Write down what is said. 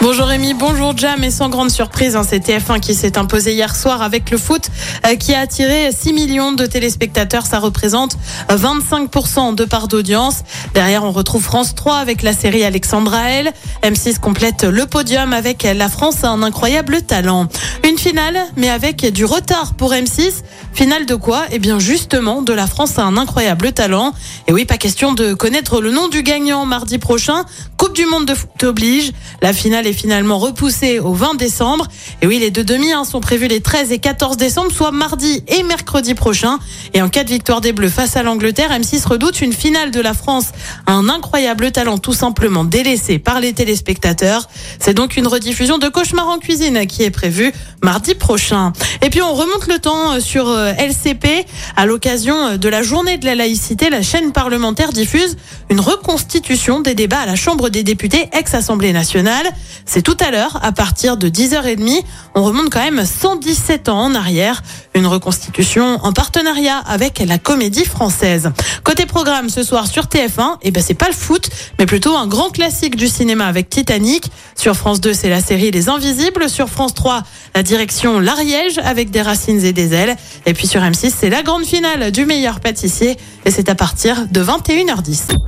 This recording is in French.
Bonjour Rémi, bonjour Jam et sans grande surprise, hein, c'est TF1 qui s'est imposé hier soir avec le foot euh, qui a attiré 6 millions de téléspectateurs, ça représente euh, 25% de part d'audience. Derrière on retrouve France 3 avec la série Alexandra L. M6 complète le podium avec La France a un incroyable talent. Une finale mais avec du retard pour M6. Finale de quoi? Eh bien justement de La France a un incroyable talent. Et oui, pas question de connaître le nom du gagnant mardi prochain. Coupe du monde de foot oblige. La finale est finalement repoussée au 20 décembre. Et oui, les deux demi hein, sont prévus les 13 et 14 décembre, soit mardi et mercredi prochain. Et en cas de victoire des Bleus face à l'Angleterre, M6 redoute une finale de la France. Un incroyable talent tout simplement délaissé par les téléspectateurs. C'est donc une rediffusion de Cauchemar en cuisine qui est prévue mardi prochain. Et puis on remonte le temps sur euh, LCP. À l'occasion de la journée de la laïcité, la chaîne parlementaire diffuse une reconstitution des débats à la Chambre des députés ex-Assemblée nationale. C'est tout à l'heure, à partir de 10h30. On remonte quand même 117 ans en arrière. Une reconstitution en partenariat avec la comédie française. Côté programme ce soir sur TF1, eh ben c'est pas le foot, mais plutôt un grand classique du cinéma avec Titanic. Sur France 2, c'est la série Les Invisibles. Sur France 3, la direction L'Ariège avec des racines et des ailes. Et puis sur M6, c'est la grande finale du meilleur pâtissier. Et c'est à partir de 21h10.